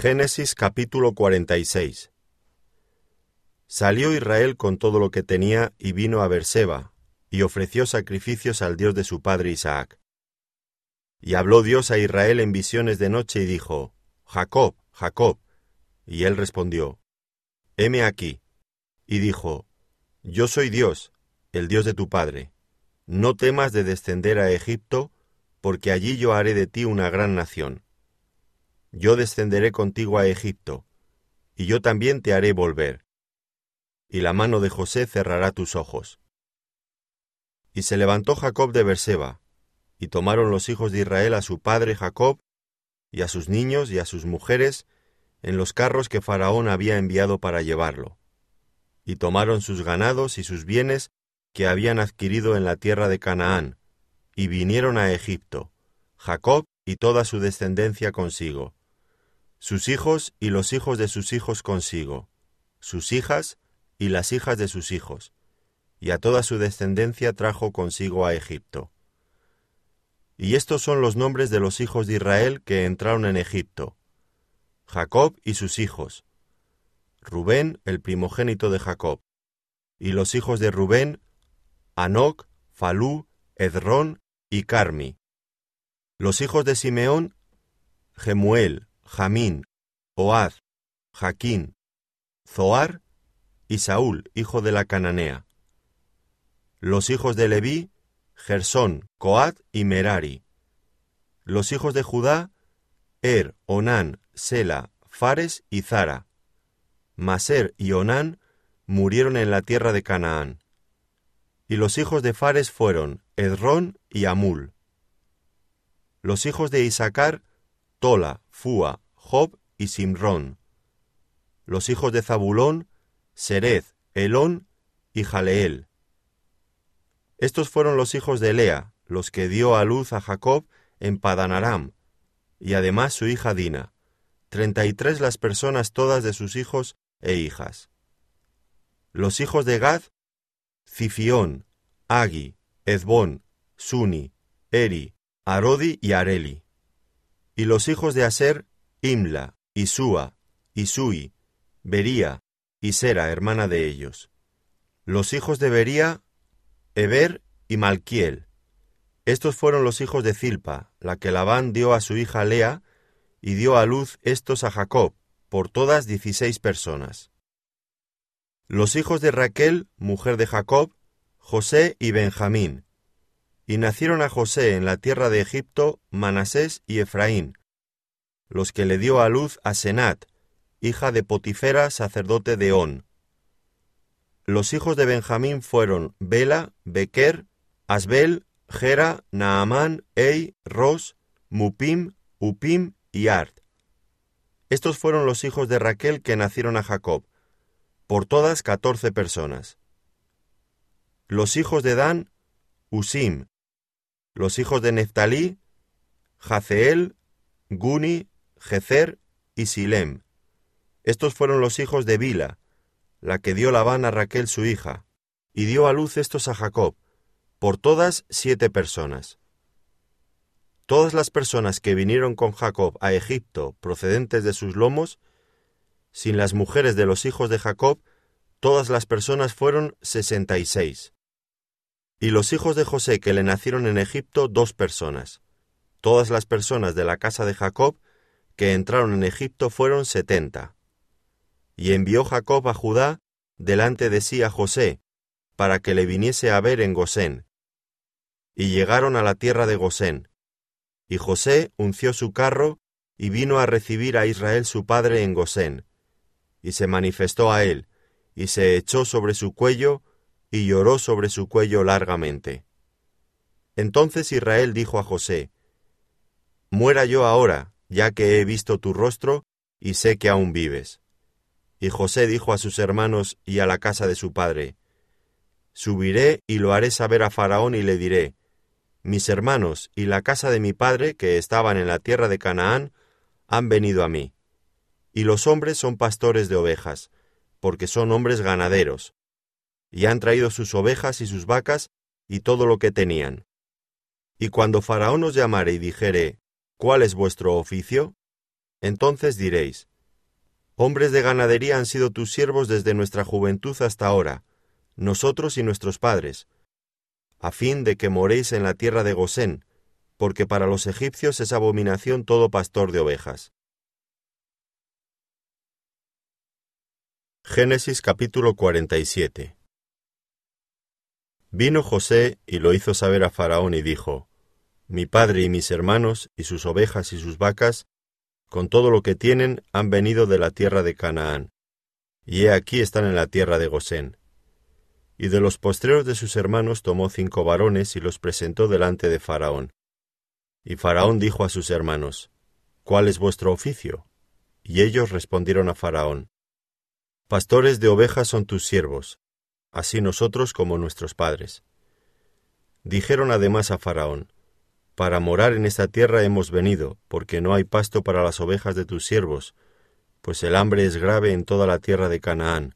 Génesis capítulo 46 Salió Israel con todo lo que tenía y vino a Berseba, y ofreció sacrificios al Dios de su padre Isaac. Y habló Dios a Israel en visiones de noche y dijo, Jacob, Jacob. Y él respondió, Heme aquí. Y dijo, Yo soy Dios, el Dios de tu padre. No temas de descender a Egipto, porque allí yo haré de ti una gran nación. Yo descenderé contigo a Egipto, y yo también te haré volver. Y la mano de José cerrará tus ojos. Y se levantó Jacob de Berseba, y tomaron los hijos de Israel a su padre Jacob, y a sus niños y a sus mujeres, en los carros que Faraón había enviado para llevarlo. Y tomaron sus ganados y sus bienes que habían adquirido en la tierra de Canaán, y vinieron a Egipto, Jacob y toda su descendencia consigo, sus hijos y los hijos de sus hijos consigo, sus hijas y las hijas de sus hijos, y a toda su descendencia trajo consigo a Egipto. Y estos son los nombres de los hijos de Israel que entraron en Egipto. Jacob y sus hijos. Rubén, el primogénito de Jacob. Y los hijos de Rubén, Anoc, Falú, Edrón y Carmi. Los hijos de Simeón, Gemuel, Jamín, Oad, Jaquín, Zoar y Saúl, hijo de la cananea. Los hijos de Leví, Gersón, Coat y Merari. Los hijos de Judá, Er, Onán, Sela, Fares y Zara. Maser y Onán murieron en la tierra de Canaán. Y los hijos de Fares fueron Edrón y Amul. Los hijos de Isaacar, Tola, Fua, Job y Simrón. Los hijos de Zabulón, Serez, Elón y Jaleel. Estos fueron los hijos de Lea, los que dio a luz a Jacob en Padanaram, y además su hija Dina, treinta y tres las personas todas de sus hijos e hijas. Los hijos de Gad, Cifión, Agi, Ezbón, Suni, Eri, Arodi y Areli. Y los hijos de Aser, Imla, Isúa, Isui, Bería, y Sera, hermana de ellos. Los hijos de Bería, Eber y Malquiel. Estos fueron los hijos de Zilpa, la que Labán dio a su hija Lea, y dio a luz estos a Jacob, por todas dieciséis personas. Los hijos de Raquel, mujer de Jacob, José y Benjamín. Y nacieron a José en la tierra de Egipto Manasés y Efraín, los que le dio a luz a Senat, hija de Potifera, sacerdote de On. Los hijos de Benjamín fueron Bela, Bequer, Asbel, Gera, Naamán, Ei, Ros, Mupim, Upim y Art. Estos fueron los hijos de Raquel que nacieron a Jacob, por todas catorce personas. Los hijos de Dan, Usim. Los hijos de Neftalí, Jaceel, Guni, Jezer y Silem. Estos fueron los hijos de Bila, la que dio Labán a Raquel su hija, y dio a luz estos a Jacob, por todas siete personas. Todas las personas que vinieron con Jacob a Egipto procedentes de sus lomos, sin las mujeres de los hijos de Jacob, todas las personas fueron sesenta y seis. Y los hijos de José que le nacieron en Egipto, dos personas. Todas las personas de la casa de Jacob que entraron en Egipto fueron setenta. Y envió Jacob a Judá delante de sí a José, para que le viniese a ver en Gosén. Y llegaron a la tierra de Gosén. Y José unció su carro y vino a recibir a Israel su padre en Gosén. Y se manifestó a él, y se echó sobre su cuello, y lloró sobre su cuello largamente. Entonces Israel dijo a José, Muera yo ahora, ya que he visto tu rostro, y sé que aún vives. Y José dijo a sus hermanos y a la casa de su padre, Subiré y lo haré saber a Faraón y le diré, Mis hermanos y la casa de mi padre, que estaban en la tierra de Canaán, han venido a mí. Y los hombres son pastores de ovejas, porque son hombres ganaderos, y han traído sus ovejas y sus vacas y todo lo que tenían. Y cuando Faraón os llamare y dijere, ¿cuál es vuestro oficio? Entonces diréis, Hombres de ganadería han sido tus siervos desde nuestra juventud hasta ahora, nosotros y nuestros padres, a fin de que moréis en la tierra de Gosén, porque para los egipcios es abominación todo pastor de ovejas. Génesis capítulo 47 Vino José y lo hizo saber a Faraón y dijo, Mi padre y mis hermanos y sus ovejas y sus vacas, con todo lo que tienen, han venido de la tierra de Canaán, y he aquí están en la tierra de Gosén. Y de los postreros de sus hermanos tomó cinco varones y los presentó delante de Faraón. Y Faraón dijo a sus hermanos, ¿Cuál es vuestro oficio? Y ellos respondieron a Faraón, Pastores de ovejas son tus siervos, así nosotros como nuestros padres. Dijeron además a Faraón, Para morar en esta tierra hemos venido, porque no hay pasto para las ovejas de tus siervos, pues el hambre es grave en toda la tierra de Canaán.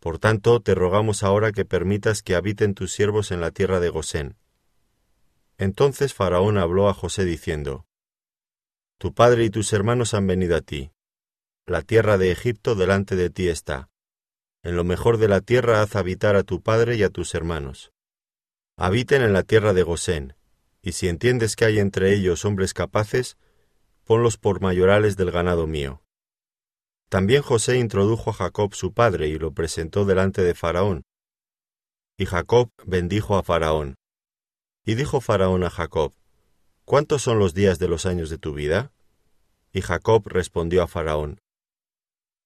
Por tanto, te rogamos ahora que permitas que habiten tus siervos en la tierra de Gosén. Entonces Faraón habló a José diciendo, Tu padre y tus hermanos han venido a ti. La tierra de Egipto delante de ti está. En lo mejor de la tierra haz habitar a tu padre y a tus hermanos. Habiten en la tierra de Gosén, y si entiendes que hay entre ellos hombres capaces, ponlos por mayorales del ganado mío. También José introdujo a Jacob su padre y lo presentó delante de Faraón. Y Jacob bendijo a Faraón. Y dijo Faraón a Jacob, ¿Cuántos son los días de los años de tu vida? Y Jacob respondió a Faraón,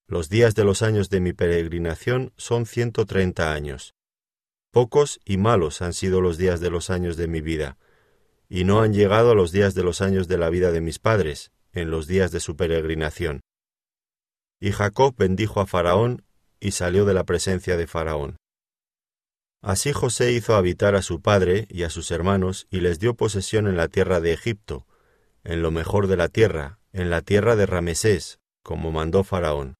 Los días de los años de mi peregrinación son ciento treinta años. Pocos y malos han sido los días de los años de mi vida, y no han llegado los días de los años de la vida de mis padres, en los días de su peregrinación. Y Jacob bendijo a Faraón, y salió de la presencia de Faraón. Así José hizo habitar a su padre y a sus hermanos y les dio posesión en la tierra de Egipto, en lo mejor de la tierra, en la tierra de Ramesés, como mandó Faraón.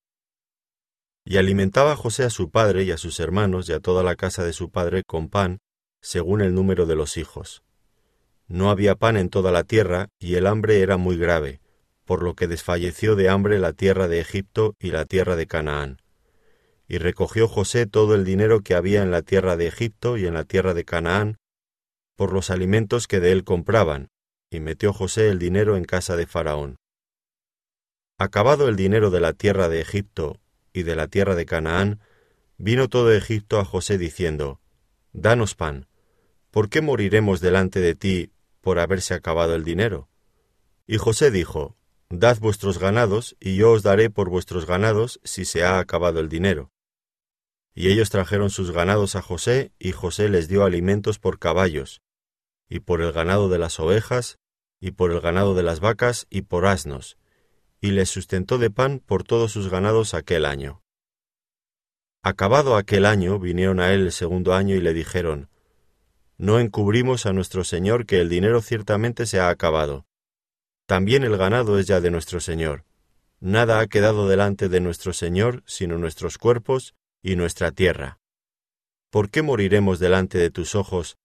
Y alimentaba José a su padre y a sus hermanos y a toda la casa de su padre con pan, según el número de los hijos. No había pan en toda la tierra, y el hambre era muy grave, por lo que desfalleció de hambre la tierra de Egipto y la tierra de Canaán. Y recogió José todo el dinero que había en la tierra de Egipto y en la tierra de Canaán, por los alimentos que de él compraban, y metió José el dinero en casa de Faraón. Acabado el dinero de la tierra de Egipto y de la tierra de Canaán, vino todo Egipto a José diciendo, Danos pan, ¿por qué moriremos delante de ti por haberse acabado el dinero? Y José dijo, Dad vuestros ganados, y yo os daré por vuestros ganados si se ha acabado el dinero. Y ellos trajeron sus ganados a José, y José les dio alimentos por caballos, y por el ganado de las ovejas, y por el ganado de las vacas, y por asnos, y les sustentó de pan por todos sus ganados aquel año. Acabado aquel año, vinieron a él el segundo año y le dijeron, No encubrimos a nuestro Señor que el dinero ciertamente se ha acabado. También el ganado es ya de nuestro Señor. Nada ha quedado delante de nuestro Señor sino nuestros cuerpos y nuestra tierra. ¿Por qué moriremos delante de tus ojos,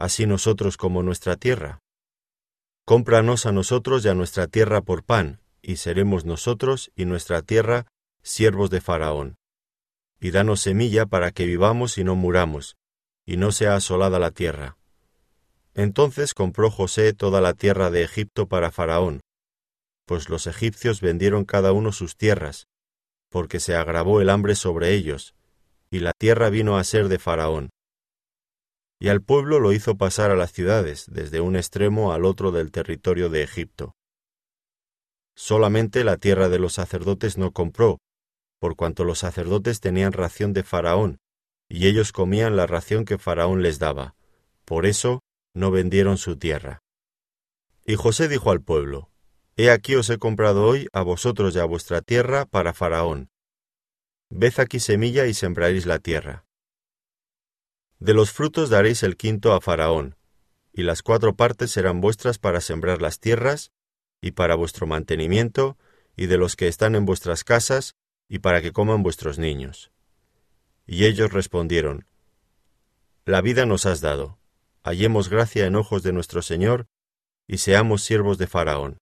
así nosotros como nuestra tierra? Cómpranos a nosotros y a nuestra tierra por pan, y seremos nosotros y nuestra tierra siervos de Faraón. Y danos semilla para que vivamos y no muramos, y no sea asolada la tierra. Entonces compró José toda la tierra de Egipto para Faraón, pues los egipcios vendieron cada uno sus tierras, porque se agravó el hambre sobre ellos, y la tierra vino a ser de Faraón. Y al pueblo lo hizo pasar a las ciudades, desde un extremo al otro del territorio de Egipto. Solamente la tierra de los sacerdotes no compró, por cuanto los sacerdotes tenían ración de Faraón, y ellos comían la ración que Faraón les daba. Por eso no vendieron su tierra. Y José dijo al pueblo, He aquí os he comprado hoy a vosotros y a vuestra tierra para Faraón. Ved aquí semilla y sembraréis la tierra. De los frutos daréis el quinto a Faraón, y las cuatro partes serán vuestras para sembrar las tierras, y para vuestro mantenimiento, y de los que están en vuestras casas, y para que coman vuestros niños. Y ellos respondieron, La vida nos has dado, hallemos gracia en ojos de nuestro Señor, y seamos siervos de Faraón.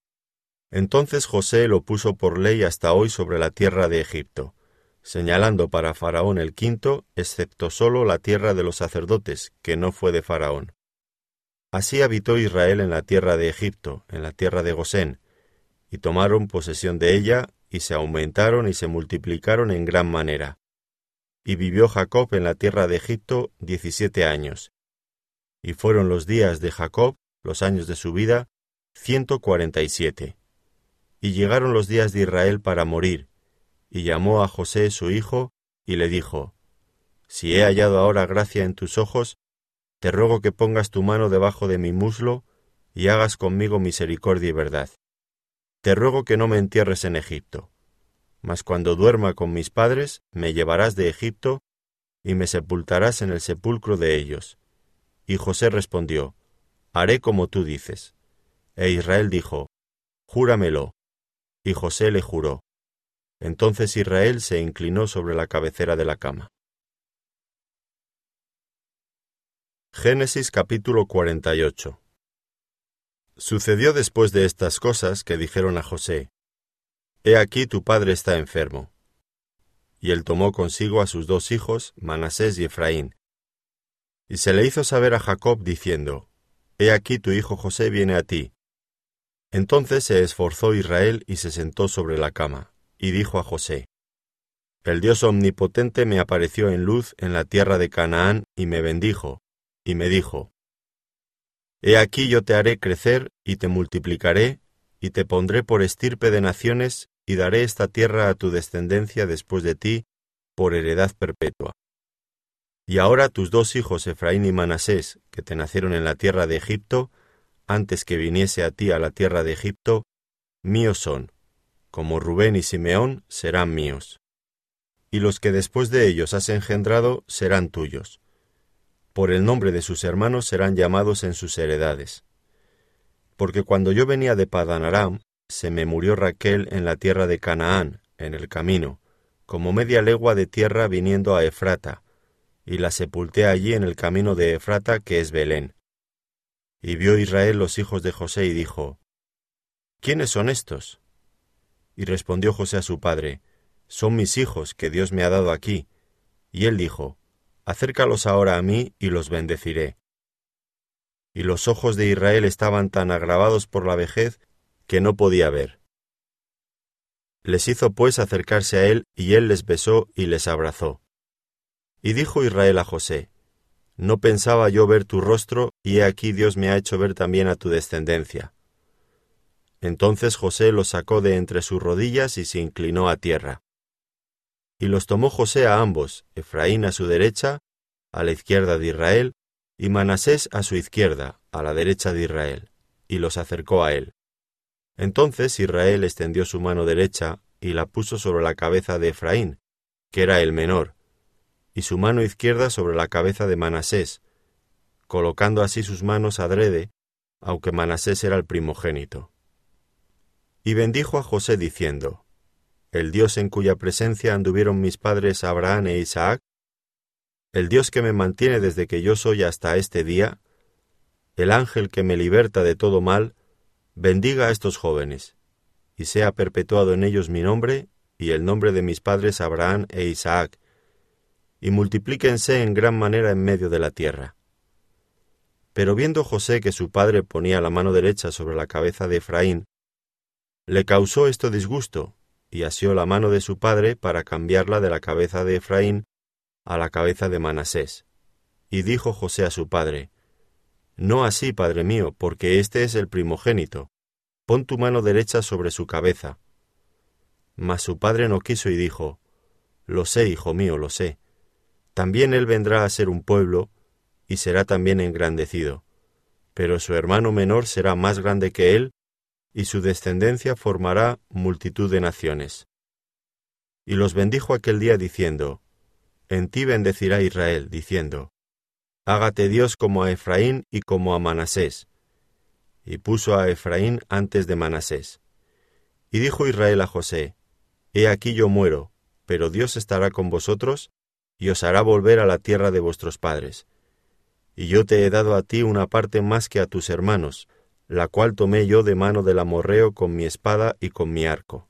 Entonces José lo puso por ley hasta hoy sobre la tierra de Egipto, señalando para Faraón el quinto, excepto sólo la tierra de los sacerdotes, que no fue de Faraón. Así habitó Israel en la tierra de Egipto, en la tierra de Gosén, y tomaron posesión de ella, y se aumentaron y se multiplicaron en gran manera. Y vivió Jacob en la tierra de Egipto diecisiete años. Y fueron los días de Jacob, los años de su vida, ciento cuarenta y siete. Y llegaron los días de Israel para morir, y llamó a José su hijo, y le dijo, Si he hallado ahora gracia en tus ojos, te ruego que pongas tu mano debajo de mi muslo, y hagas conmigo misericordia y verdad. Te ruego que no me entierres en Egipto, mas cuando duerma con mis padres, me llevarás de Egipto, y me sepultarás en el sepulcro de ellos. Y José respondió, Haré como tú dices. E Israel dijo, Júramelo. Y José le juró. Entonces Israel se inclinó sobre la cabecera de la cama. Génesis capítulo 48 Sucedió después de estas cosas que dijeron a José, He aquí tu padre está enfermo. Y él tomó consigo a sus dos hijos, Manasés y Efraín. Y se le hizo saber a Jacob diciendo, He aquí tu hijo José viene a ti. Entonces se esforzó Israel y se sentó sobre la cama y dijo a José, El Dios omnipotente me apareció en luz en la tierra de Canaán y me bendijo, y me dijo, He aquí yo te haré crecer y te multiplicaré, y te pondré por estirpe de naciones, y daré esta tierra a tu descendencia después de ti, por heredad perpetua. Y ahora tus dos hijos Efraín y Manasés, que te nacieron en la tierra de Egipto, antes que viniese a ti a la tierra de Egipto, míos son, como Rubén y Simeón serán míos. Y los que después de ellos has engendrado serán tuyos. Por el nombre de sus hermanos serán llamados en sus heredades. Porque cuando yo venía de Padanaram, se me murió Raquel en la tierra de Canaán, en el camino, como media legua de tierra viniendo a Efrata, y la sepulté allí en el camino de Efrata, que es Belén. Y vio Israel los hijos de José y dijo, ¿Quiénes son estos? Y respondió José a su padre, Son mis hijos que Dios me ha dado aquí. Y él dijo, Acércalos ahora a mí y los bendeciré. Y los ojos de Israel estaban tan agravados por la vejez que no podía ver. Les hizo pues acercarse a él, y él les besó y les abrazó. Y dijo Israel a José, No pensaba yo ver tu rostro, y he aquí Dios me ha hecho ver también a tu descendencia. Entonces José los sacó de entre sus rodillas y se inclinó a tierra. Y los tomó José a ambos, Efraín a su derecha, a la izquierda de Israel, y Manasés a su izquierda, a la derecha de Israel, y los acercó a él. Entonces Israel extendió su mano derecha y la puso sobre la cabeza de Efraín, que era el menor, y su mano izquierda sobre la cabeza de Manasés, colocando así sus manos adrede, aunque Manasés era el primogénito. Y bendijo a José diciendo, El Dios en cuya presencia anduvieron mis padres Abraham e Isaac, el Dios que me mantiene desde que yo soy hasta este día, el ángel que me liberta de todo mal, bendiga a estos jóvenes, y sea perpetuado en ellos mi nombre y el nombre de mis padres Abraham e Isaac, y multiplíquense en gran manera en medio de la tierra. Pero viendo José que su padre ponía la mano derecha sobre la cabeza de Efraín, le causó esto disgusto, y asió la mano de su padre para cambiarla de la cabeza de Efraín a la cabeza de Manasés. Y dijo José a su padre, No así, padre mío, porque este es el primogénito. Pon tu mano derecha sobre su cabeza. Mas su padre no quiso y dijo, Lo sé, hijo mío, lo sé. También él vendrá a ser un pueblo, y será también engrandecido. Pero su hermano menor será más grande que él, y su descendencia formará multitud de naciones. Y los bendijo aquel día diciendo, En ti bendecirá Israel, diciendo, Hágate Dios como a Efraín y como a Manasés. Y puso a Efraín antes de Manasés. Y dijo Israel a José, He aquí yo muero, pero Dios estará con vosotros, y os hará volver a la tierra de vuestros padres. Y yo te he dado a ti una parte más que a tus hermanos, la cual tomé yo de mano del amorreo con mi espada y con mi arco.